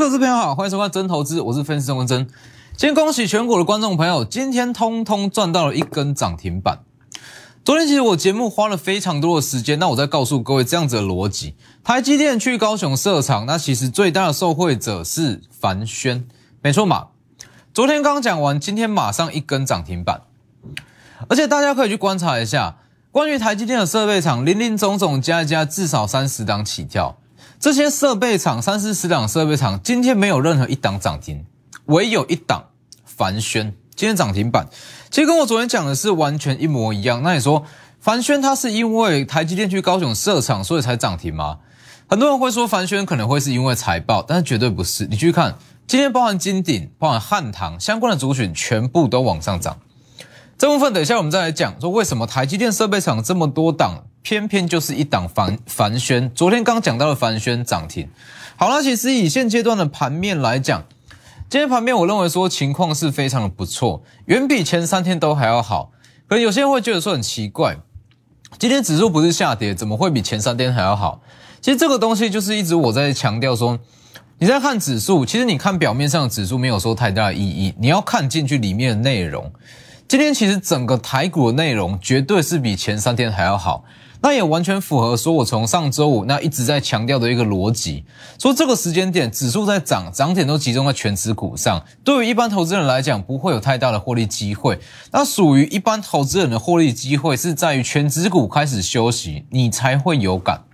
各位投资朋友好，欢迎收看真投资，我是分析师文真。今天恭喜全国的观众朋友，今天通通赚到了一根涨停板。昨天其实我节目花了非常多的时间，那我再告诉各位这样子的逻辑：台积电去高雄设厂，那其实最大的受惠者是凡轩，没错嘛。昨天刚讲完，今天马上一根涨停板，而且大家可以去观察一下，关于台积电的设备厂，林林总总加一加，至少三十档起跳。这些设备厂三四十档设备厂，今天没有任何一档涨停，唯有一档凡轩今天涨停板。其实跟我昨天讲的是完全一模一样。那你说凡轩它是因为台积电去高雄设厂，所以才涨停吗？很多人会说凡轩可能会是因为财报，但是绝对不是。你去看今天包含金鼎、包含汉唐相关的族群，全部都往上涨。这部分等一下我们再来讲，说为什么台积电设备厂这么多档。偏偏就是一档凡凡轩，昨天刚讲到的凡轩涨停。好了，其实以现阶段的盘面来讲，今天盘面我认为说情况是非常的不错，远比前三天都还要好。可能有些人会觉得说很奇怪，今天指数不是下跌，怎么会比前三天还要好？其实这个东西就是一直我在强调说，你在看指数，其实你看表面上的指数没有说太大的意义，你要看进去里面的内容。今天其实整个台股的内容绝对是比前三天还要好。那也完全符合说，我从上周五那一直在强调的一个逻辑，说这个时间点指数在涨，涨点都集中在全指股上，对于一般投资人来讲，不会有太大的获利机会。那属于一般投资人的获利机会是在于全指股开始休息，你才会有感，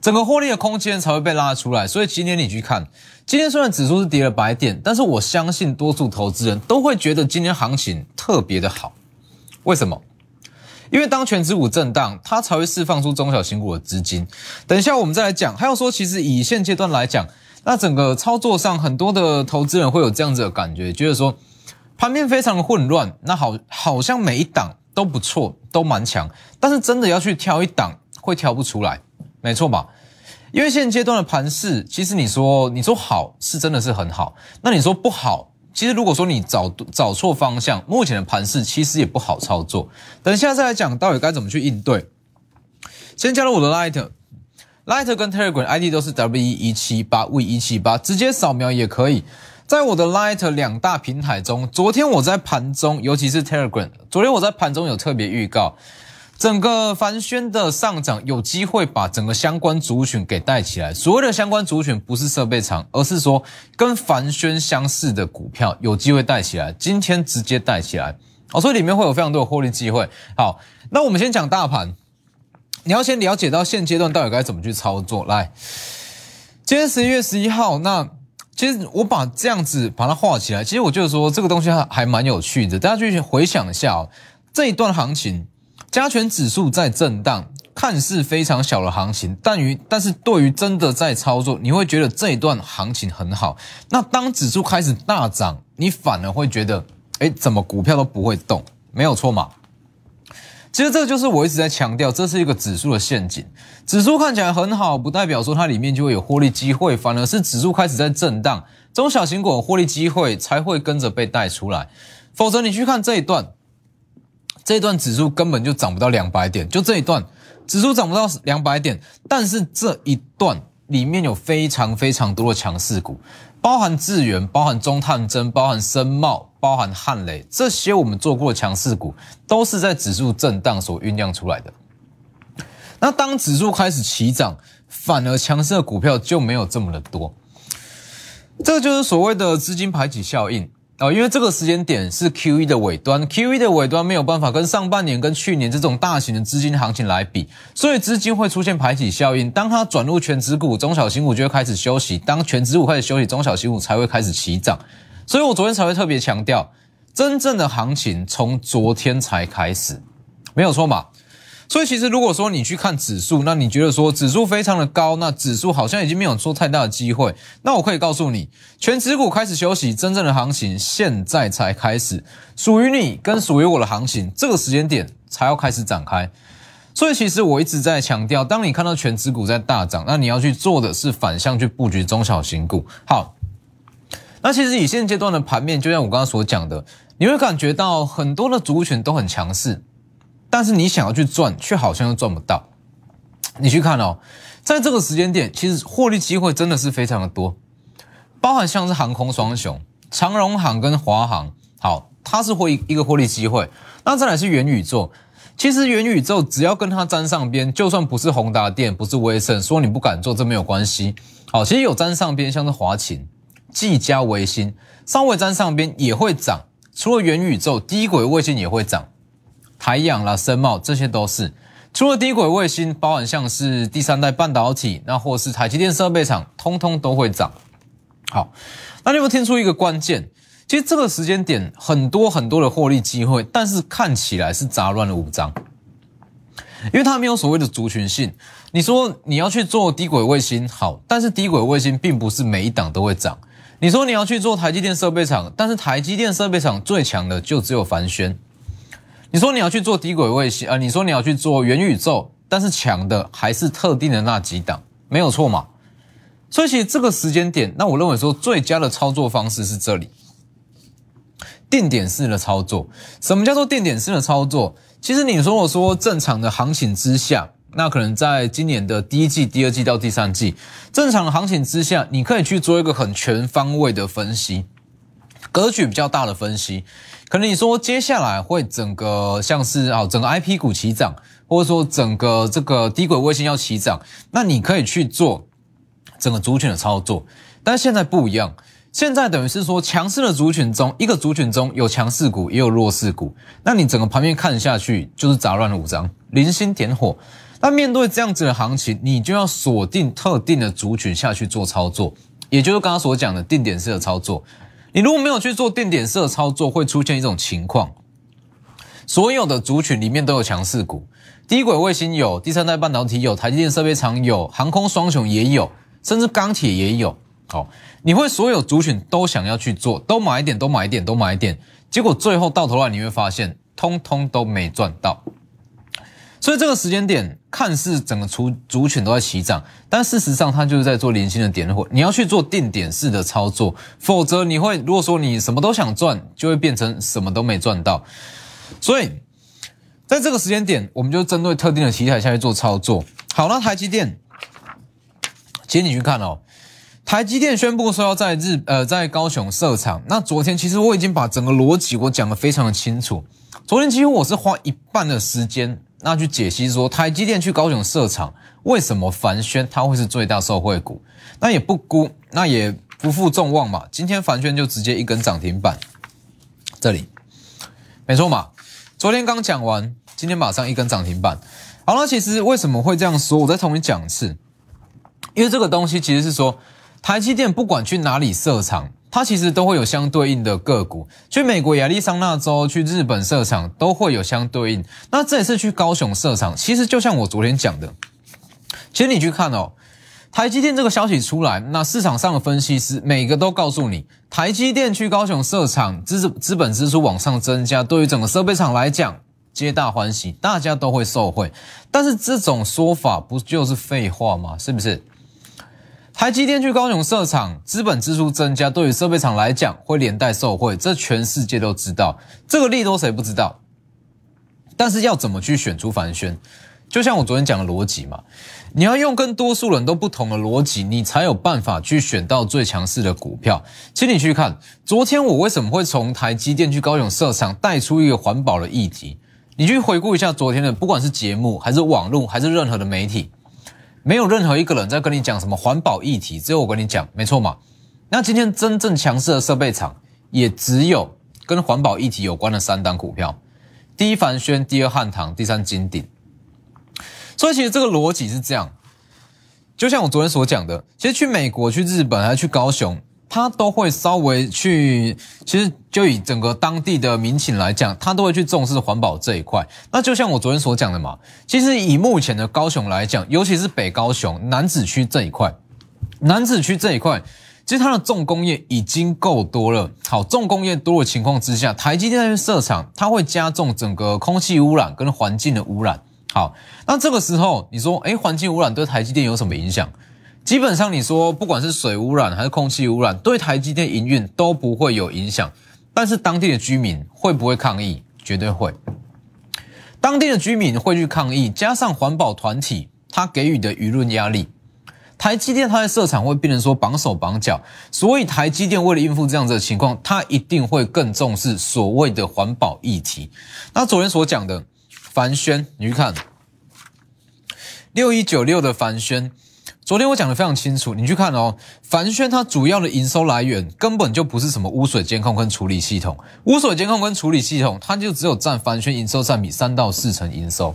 整个获利的空间才会被拉出来。所以今天你去看，今天虽然指数是跌了百点，但是我相信多数投资人都会觉得今天行情特别的好，为什么？因为当全指股震荡，它才会释放出中小型股的资金。等一下我们再来讲。还有说，其实以现阶段来讲，那整个操作上，很多的投资人会有这样子的感觉，觉得说盘面非常的混乱。那好，好像每一档都不错，都蛮强，但是真的要去挑一档，会挑不出来，没错吧？因为现阶段的盘势，其实你说你说好是真的是很好，那你说不好。其实，如果说你找找错方向，目前的盘势其实也不好操作。等下再来讲到底该怎么去应对。先加入我的 Light，Light 跟 Telegram ID 都是 W E 一七八 V 一七八，直接扫描也可以。在我的 Light 两大平台中，昨天我在盘中，尤其是 Telegram，昨天我在盘中有特别预告。整个凡轩的上涨有机会把整个相关族群给带起来。所谓的相关族群不是设备厂，而是说跟凡轩相似的股票有机会带起来。今天直接带起来哦，所以里面会有非常多的获利机会。好，那我们先讲大盘，你要先了解到现阶段到底该怎么去操作。来，今天十一月十一号，那其实我把这样子把它画起来，其实我就是说这个东西还还蛮有趣的，大家去回想一下哦，这一段行情。加权指数在震荡，看似非常小的行情，但于但是对于真的在操作，你会觉得这一段行情很好。那当指数开始大涨，你反而会觉得，哎，怎么股票都不会动？没有错嘛？其实这就是我一直在强调，这是一个指数的陷阱。指数看起来很好，不代表说它里面就会有获利机会，反而是指数开始在震荡，中小型股获利机会才会跟着被带出来。否则你去看这一段。这段指数根本就涨不到两百点，就这一段指数涨不到两百点，但是这一段里面有非常非常多的强势股，包含智源、包含中探针、包含深茂、包含汉雷，这些我们做过的强势股，都是在指数震荡所酝酿出来的。那当指数开始起涨，反而强势的股票就没有这么的多，这就是所谓的资金排挤效应。哦，因为这个时间点是 Q E 的尾端，Q E 的尾端没有办法跟上半年、跟去年这种大型的资金行情来比，所以资金会出现排挤效应。当它转入全指股，中小型股就会开始休息；当全指股开始休息，中小型股才会开始起涨。所以我昨天才会特别强调，真正的行情从昨天才开始，没有错嘛？所以其实如果说你去看指数，那你觉得说指数非常的高，那指数好像已经没有做太大的机会。那我可以告诉你，全指股开始休息，真正的行情现在才开始，属于你跟属于我的行情，这个时间点才要开始展开。所以其实我一直在强调，当你看到全指股在大涨，那你要去做的是反向去布局中小型股。好，那其实以现阶段的盘面，就像我刚刚所讲的，你会感觉到很多的族群都很强势。但是你想要去赚，却好像又赚不到。你去看哦，在这个时间点，其实获利机会真的是非常的多。包含像是航空双雄，长荣航跟华航，好，它是会一个获利机会。那再来是元宇宙，其实元宇宙只要跟它沾上边，就算不是宏达电，不是威盛，说你不敢做，这没有关系。好，其实有沾上边，像是华勤、技嘉、维新，稍微沾上边也会涨。除了元宇宙，低轨卫星也会涨，台阳啦、深茂这些都是。除了低轨卫星，包含像是第三代半导体，那或是台积电设备厂，通通都会涨。好，那你有没有听出一个关键？其实这个时间点很多很多的获利机会，但是看起来是杂乱了五张，因为它没有所谓的族群性。你说你要去做低轨卫星，好，但是低轨卫星并不是每一档都会涨。你说你要去做台积电设备厂，但是台积电设备厂最强的就只有凡轩。你说你要去做低轨卫星啊？你说你要去做元宇宙，但是强的还是特定的那几档，没有错嘛？所以其实这个时间点，那我认为说最佳的操作方式是这里。定点式的操作，什么叫做定点式的操作？其实你说我说正常的行情之下，那可能在今年的第一季、第二季到第三季，正常的行情之下，你可以去做一个很全方位的分析，格局比较大的分析。可能你说接下来会整个像是啊整个 I P 股齐涨，或者说整个这个低轨卫星要齐涨，那你可以去做整个族群的操作。但是现在不一样。现在等于是说，强势的族群中，一个族群中有强势股，也有弱势股。那你整个盘面看下去，就是杂乱的五张，零星点火。那面对这样子的行情，你就要锁定特定的族群下去做操作，也就是刚刚所讲的定点式的操作。你如果没有去做定点式的操作，会出现一种情况：所有的族群里面都有强势股，低轨卫星有，第三代半导体有，台积电设备厂有，航空双雄也有，甚至钢铁也有。好。你会所有族群都想要去做，都买一点，都买一点，都买一点，结果最后到头来你会发现，通通都没赚到。所以这个时间点看似整个族族群都在起涨，但事实上它就是在做零星的点火。你要去做定点式的操作，否则你会如果说你什么都想赚，就会变成什么都没赚到。所以在这个时间点，我们就针对特定的题材下去做操作。好，那台积电，其实你去看哦。台积电宣布说要在日呃在高雄设厂，那昨天其实我已经把整个逻辑我讲得非常的清楚。昨天几乎我是花一半的时间，那去解析说台积电去高雄设厂，为什么凡轩它会是最大受惠股？那也不估，那也不负众望嘛。今天凡轩就直接一根涨停板，这里没错嘛。昨天刚讲完，今天马上一根涨停板。好了，其实为什么会这样说？我再重新讲一次，因为这个东西其实是说。台积电不管去哪里设厂，它其实都会有相对应的个股。去美国亚利桑那州、去日本设厂都会有相对应。那这次去高雄设厂，其实就像我昨天讲的，其实你去看哦，台积电这个消息出来，那市场上的分析师每个都告诉你，台积电去高雄设厂，资资本支出往上增加，对于整个设备厂来讲，皆大欢喜，大家都会受惠。但是这种说法不就是废话吗？是不是？台积电去高雄设厂，资本支出增加，对于设备厂来讲会连带受惠，这全世界都知道。这个利多谁不知道？但是要怎么去选出凡轩？就像我昨天讲的逻辑嘛，你要用跟多数人都不同的逻辑，你才有办法去选到最强势的股票。请你去看，昨天我为什么会从台积电去高雄设厂带出一个环保的议题？你去回顾一下昨天的，不管是节目还是网络还是任何的媒体。没有任何一个人在跟你讲什么环保议题，只有我跟你讲，没错嘛？那今天真正强势的设备厂，也只有跟环保议题有关的三档股票：第一凡轩，第二汉唐，第三金鼎。所以其实这个逻辑是这样，就像我昨天所讲的，其实去美国、去日本还是去高雄。他都会稍微去，其实就以整个当地的民情来讲，他都会去重视环保这一块。那就像我昨天所讲的嘛，其实以目前的高雄来讲，尤其是北高雄南子区这一块，南子区这一块，其实它的重工业已经够多了。好，重工业多的情况之下，台积电那边设厂，它会加重整个空气污染跟环境的污染。好，那这个时候你说，哎，环境污染对台积电有什么影响？基本上，你说不管是水污染还是空气污染，对台积电营运都不会有影响。但是当地的居民会不会抗议？绝对会。当地的居民会去抗议，加上环保团体他给予的舆论压力，台积电它的设厂会变成说绑手绑脚，所以台积电为了应付这样子的情况，它一定会更重视所谓的环保议题。那昨天所讲的凡轩，你去看六一九六的凡轩。昨天我讲的非常清楚，你去看哦，凡轩它主要的营收来源根本就不是什么污水监控跟处理系统，污水监控跟处理系统它就只有占凡轩营收占比三到四成营收。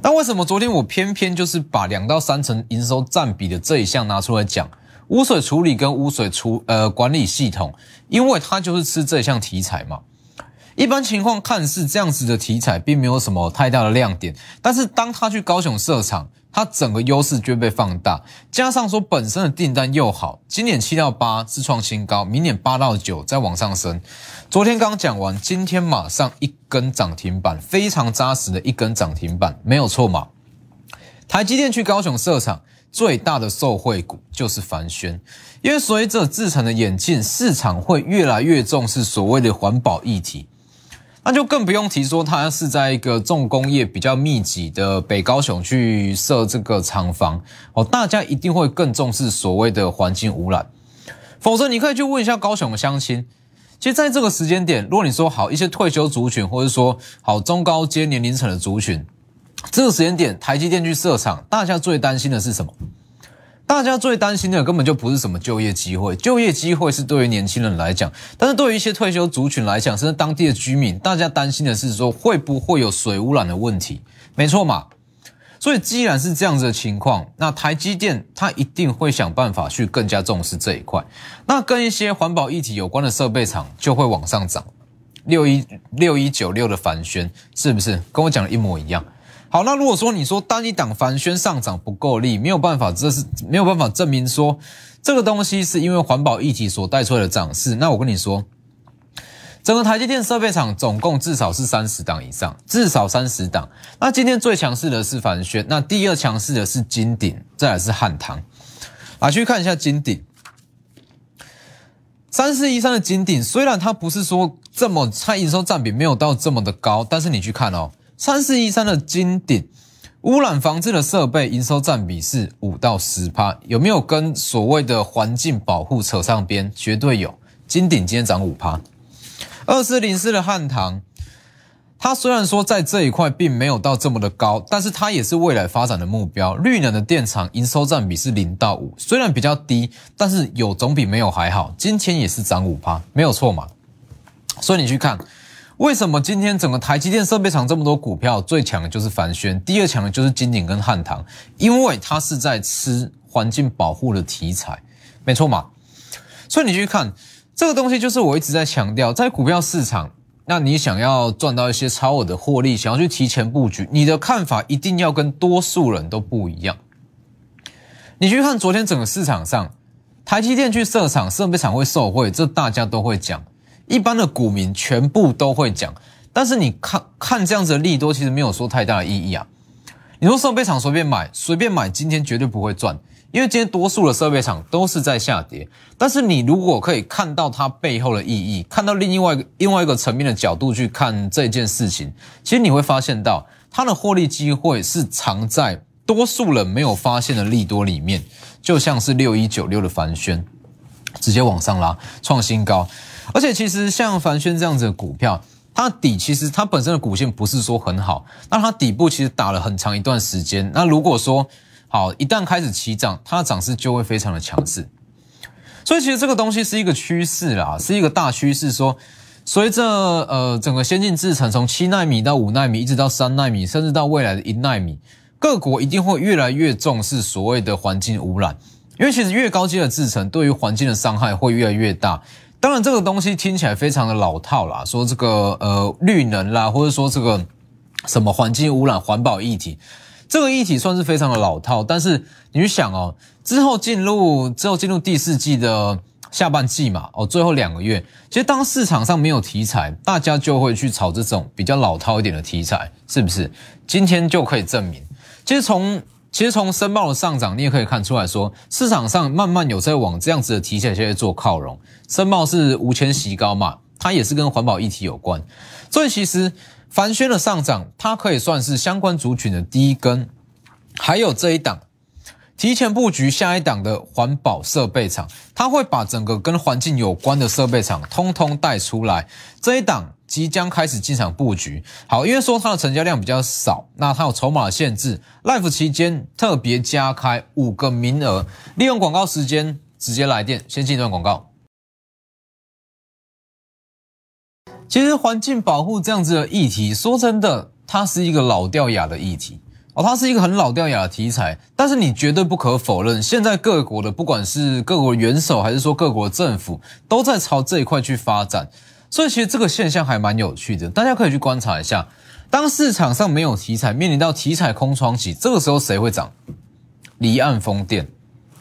那为什么昨天我偏偏就是把两到三成营收占比的这一项拿出来讲污水处理跟污水处呃管理系统？因为它就是吃这项题材嘛。一般情况看似这样子的题材并没有什么太大的亮点，但是当他去高雄设厂。它整个优势就被放大，加上说本身的订单又好，今年七到八是创新高，明年八到九再往上升。昨天刚讲完，今天马上一根涨停板，非常扎实的一根涨停板，没有错嘛？台积电去高雄设厂，最大的受惠股就是凡轩，因为随着制成的演进，市场会越来越重视所谓的环保议题。那就更不用提说，它是在一个重工业比较密集的北高雄去设这个厂房哦，大家一定会更重视所谓的环境污染。否则，你可以去问一下高雄的乡亲，其实在这个时间点，如果你说好一些退休族群，或者说好中高阶年龄层的族群，这个时间点台积电去设厂，大家最担心的是什么？大家最担心的根本就不是什么就业机会，就业机会是对于年轻人来讲，但是对于一些退休族群来讲，甚至当地的居民，大家担心的是说会不会有水污染的问题，没错嘛？所以既然是这样子的情况，那台积电它一定会想办法去更加重视这一块，那跟一些环保议题有关的设备厂就会往上涨，六一六一九六的凡轩是不是跟我讲的一模一样？好，那如果说你说单一档凡轩上涨不够力，没有办法，这是没有办法证明说这个东西是因为环保议题所带出来的涨势。那我跟你说，整个台积电设备厂总共至少是三十档以上，至少三十档。那今天最强势的是凡轩，那第二强势的是金鼎，再来是汉唐。来去看一下金鼎，三四一三的金鼎，虽然它不是说这么它营收占比没有到这么的高，但是你去看哦。三四一三的金鼎污染防治的设备营收占比是五到十趴，有没有跟所谓的环境保护扯上边？绝对有。金鼎今天涨五趴。二四零四的汉唐，它虽然说在这一块并没有到这么的高，但是它也是未来发展的目标。绿能的电厂营收占比是零到五，虽然比较低，但是有总比没有还好。今天也是涨五趴，没有错嘛？所以你去看。为什么今天整个台积电设备厂这么多股票，最强的就是凡轩，第二强的就是金鼎跟汉唐，因为它是在吃环境保护的题材，没错嘛？所以你去看这个东西，就是我一直在强调，在股票市场，那你想要赚到一些超额的获利，想要去提前布局，你的看法一定要跟多数人都不一样。你去看昨天整个市场上，台积电去设厂，设备厂会受惠，这大家都会讲。一般的股民全部都会讲，但是你看看这样子的利多，其实没有说太大的意义啊。你说设备厂随便买，随便买，今天绝对不会赚，因为今天多数的设备厂都是在下跌。但是你如果可以看到它背后的意义，看到另外另外一个层面的角度去看这件事情，其实你会发现到它的获利机会是藏在多数人没有发现的利多里面，就像是六一九六的凡轩，直接往上拉，创新高。而且其实像凡轩这样子的股票，它底其实它本身的股性不是说很好，那它底部其实打了很长一段时间。那如果说好一旦开始起涨，它的涨势就会非常的强势。所以其实这个东西是一个趋势啦，是一个大趋势。说随着呃整个先进制程从七纳米到五纳米，一直到三纳米，甚至到未来的一纳米，各国一定会越来越重视所谓的环境污染，因为其实越高阶的制程对于环境的伤害会越来越大。当然，这个东西听起来非常的老套啦，说这个呃绿能啦，或者说这个什么环境污染、环保议题，这个议题算是非常的老套。但是你去想哦，之后进入之后进入第四季的下半季嘛，哦，最后两个月，其实当市场上没有题材，大家就会去炒这种比较老套一点的题材，是不是？今天就可以证明，其实从。其实从申报的上涨，你也可以看出来说，市场上慢慢有在往这样子的题材去做靠拢。申报是无前席高嘛，它也是跟环保议题有关。所以其实凡轩的上涨，它可以算是相关族群的第一根。还有这一档提前布局下一档的环保设备厂，它会把整个跟环境有关的设备厂通通带出来。这一档即将开始进场布局。好，因为说它的成交量比较少，那它有筹码限制。Life 期间特别加开五个名额，利用广告时间直接来电，先进一段广告。其实环境保护这样子的议题，说真的，它是一个老掉牙的议题哦，它是一个很老掉牙的题材。但是你绝对不可否认，现在各国的不管是各国元首，还是说各国政府，都在朝这一块去发展。所以其实这个现象还蛮有趣的，大家可以去观察一下。当市场上没有题材，面临到题材空窗期，这个时候谁会涨？离岸风电、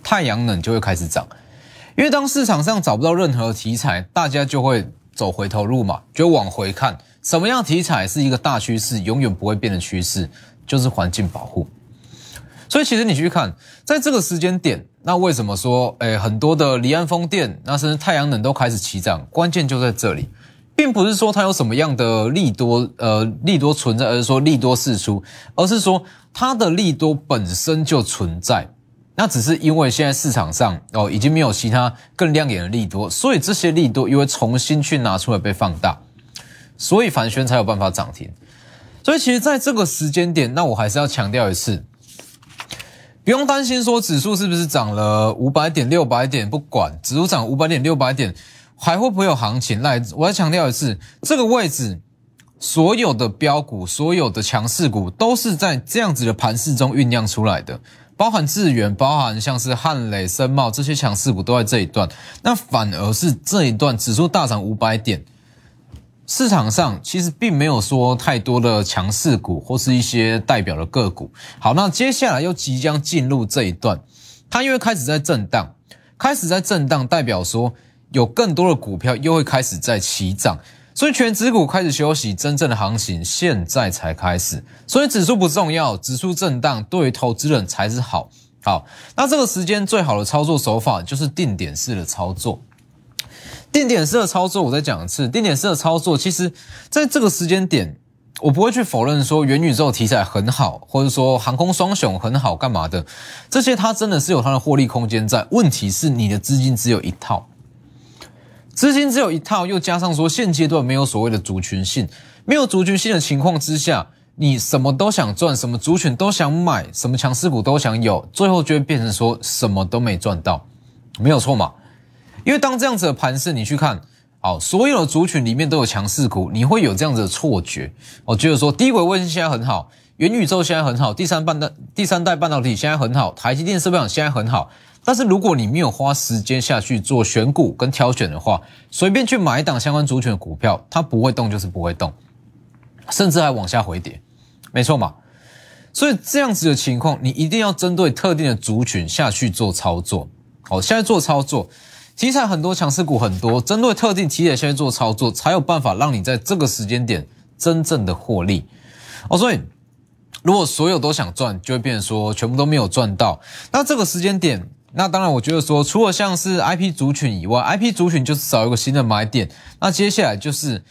太阳能就会开始涨，因为当市场上找不到任何题材，大家就会。走回头路嘛，就往回看，什么样题材是一个大趋势，永远不会变的趋势，就是环境保护。所以其实你去看，在这个时间点，那为什么说，诶很多的离岸风电，那甚至太阳能都开始起涨，关键就在这里，并不是说它有什么样的利多，呃，利多存在，而是说利多释出，而是说它的利多本身就存在。那只是因为现在市场上哦已经没有其他更亮眼的利多，所以这些利多又会重新去拿出来被放大，所以凡轩才有办法涨停。所以其实在这个时间点，那我还是要强调一次，不用担心说指数是不是涨了五百点、六百点，不管指数涨五百点、六百点，还会不会有行情？来，我要强调一次，这个位置所有的标股、所有的强势股都是在这样子的盘势中酝酿出来的。包含智源，包含像是汉磊、森茂这些强势股都在这一段，那反而是这一段指数大涨五百点，市场上其实并没有说太多的强势股或是一些代表的个股。好，那接下来又即将进入这一段，它因为开始在震荡，开始在震荡，代表说有更多的股票又会开始在起涨。所以全指股开始休息，真正的行情现在才开始。所以指数不重要，指数震荡对于投资人才是好。好，那这个时间最好的操作手法就是定点式的操作。定点式的操作，我再讲一次，定点式的操作，其实在这个时间点，我不会去否认说元宇宙题材很好，或者说航空双雄很好，干嘛的？这些它真的是有它的获利空间在。问题是你的资金只有一套。资金只有一套，又加上说现阶段没有所谓的族群性，没有族群性的情况之下，你什么都想赚，什么族群都想买，什么强势股都想有，最后就会变成说什么都没赚到，没有错嘛？因为当这样子的盘势，你去看，好，所有的族群里面都有强势股，你会有这样子的错觉，我觉得说低轨卫星现在很好，元宇宙现在很好，第三半代第三代半导体现在很好，台积电设备厂现在很好。但是如果你没有花时间下去做选股跟挑选的话，随便去买一档相关族群的股票，它不会动就是不会动，甚至还往下回跌，没错嘛？所以这样子的情况，你一定要针对特定的族群下去做操作。好，现在做操作，题材很多，强势股很多，针对特定题材先去做操作，才有办法让你在这个时间点真正的获利。哦，所以如果所有都想赚，就会变成说全部都没有赚到。那这个时间点。那当然，我觉得说，除了像是 IP 族群以外，IP 族群就是找一个新的买点。那接下来就是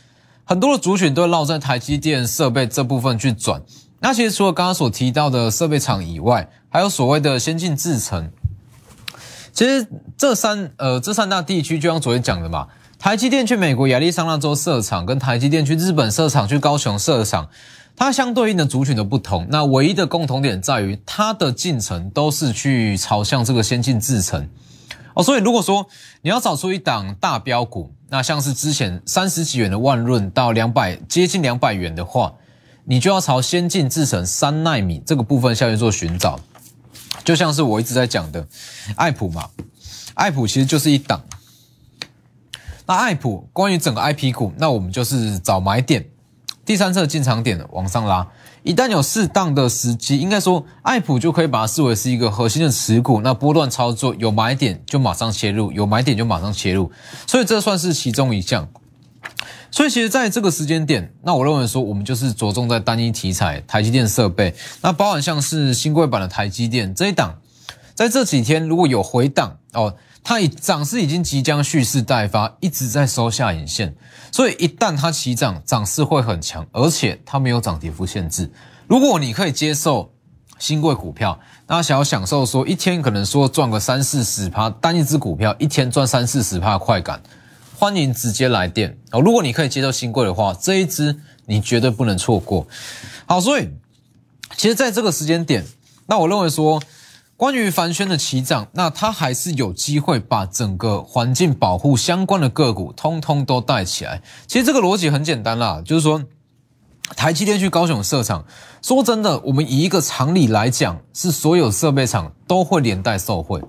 很多的族群都绕在台积电设备这部分去转。那其实除了刚刚所提到的设备厂以外，还有所谓的先进制程。其实这三呃这三大地区，就像昨天讲的嘛，台积电去美国亚利桑那州设厂，跟台积电去日本设厂，去高雄设厂。它相对应的族群的不同，那唯一的共同点在于它的进程都是去朝向这个先进制程哦。所以如果说你要找出一档大标股，那像是之前三十几元的万润到两百接近两百元的话，你就要朝先进制程三纳米这个部分下去做寻找。就像是我一直在讲的爱普嘛，爱普其实就是一档。那爱普关于整个 IP 股，那我们就是找买点。第三次进场点往上拉，一旦有适当的时机，应该说爱普就可以把它视为是一个核心的持股。那波段操作有买点就马上切入，有买点就马上切入，所以这算是其中一项。所以其实在这个时间点，那我认为说我们就是着重在单一题材，台积电设备，那包含像是新贵版的台积电这一档，在这几天如果有回档哦。它已涨势已经即将蓄势待发，一直在收下影线，所以一旦它起涨，涨势会很强，而且它没有涨跌幅限制。如果你可以接受新贵股票，那想要享受说一天可能说赚个三四十趴，单一只股票一天赚三四十趴快感，欢迎直接来电哦。如果你可以接受新贵的话，这一支你绝对不能错过。好，所以其实在这个时间点，那我认为说。关于凡轩的起涨，那它还是有机会把整个环境保护相关的个股通通都带起来。其实这个逻辑很简单啦，就是说台积电去高雄设厂，说真的，我们以一个常理来讲，是所有设备厂都会连带受惠。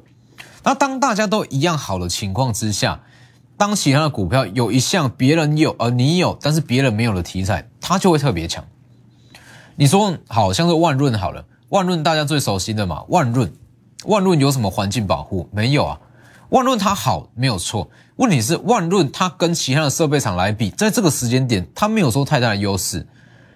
那当大家都一样好的情况之下，当其他的股票有一项别人有而你有，但是别人没有的题材，它就会特别强。你说好像是万润好了，万润大家最熟悉的嘛，万润。万润有什么环境保护？没有啊。万润它好没有错，问题是万润它跟其他的设备厂来比，在这个时间点它没有说太大的优势。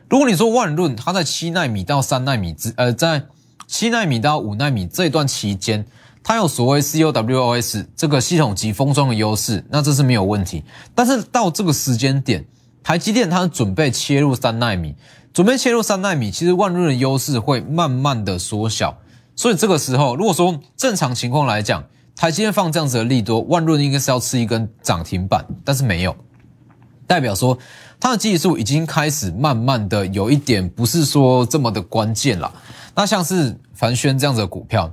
如果你说万润它在七纳米到三纳米之呃，在七纳米到五纳米这段期间，它有所谓 COWOS 这个系统级封装的优势，那这是没有问题。但是到这个时间点，台积电它准备切入三纳米，准备切入三纳米，其实万润的优势会慢慢的缩小。所以这个时候，如果说正常情况来讲，台积电放这样子的利多，万润应该是要吃一根涨停板，但是没有，代表说它的技术已经开始慢慢的有一点不是说这么的关键了。那像是凡轩这样子的股票，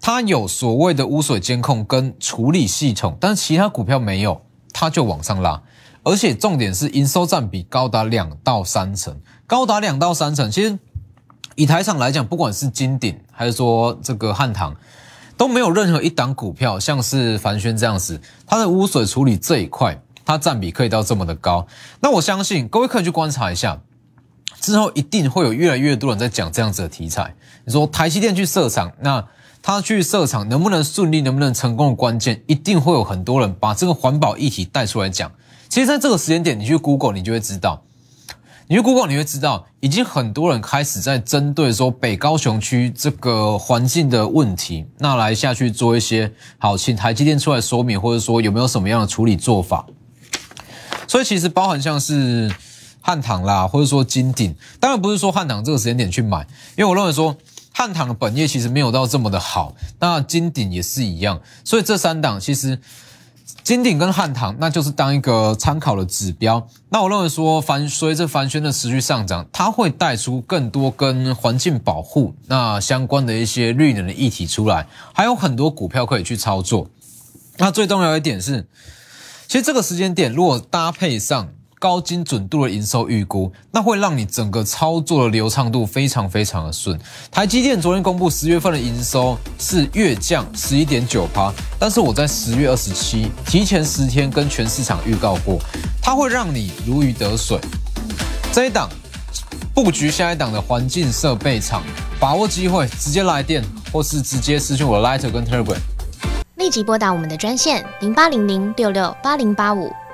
它有所谓的污水监控跟处理系统，但是其他股票没有，它就往上拉，而且重点是营收占比高达两到三成，高达两到三成，其实。以台厂来讲，不管是金鼎还是说这个汉唐，都没有任何一档股票像是凡轩这样子，它的污水处理这一块，它占比可以到这么的高。那我相信各位可以去观察一下，之后一定会有越来越多人在讲这样子的题材。你说台积电去设厂，那他去设厂能不能顺利，能不能成功的关键，一定会有很多人把这个环保议题带出来讲。其实，在这个时间点，你去 Google，你就会知道。你去 Google 你会知道，已经很多人开始在针对说北高雄区这个环境的问题，那来下去做一些好，请台积电出来说明，或者说有没有什么样的处理做法。所以其实包含像是汉唐啦，或者说金鼎，当然不是说汉唐这个时间点去买，因为我认为说汉唐的本业其实没有到这么的好，那金鼎也是一样，所以这三档其实。金鼎跟汉唐，那就是当一个参考的指标。那我认为说，凡随着凡轩的持续上涨，它会带出更多跟环境保护那相关的一些绿能的议题出来，还有很多股票可以去操作。那最重要一点是，其实这个时间点如果搭配上。高精准度的营收预估，那会让你整个操作的流畅度非常非常的顺。台积电昨天公布十月份的营收是月降十一点九趴，但是我在十月二十七提前十天跟全市场预告过，它会让你如鱼得水。这一档布局下一档的环境设备厂，把握机会直接来电，或是直接私讯我的 Lighter 跟 Telegram，立即拨打我们的专线零八零零六六八零八五。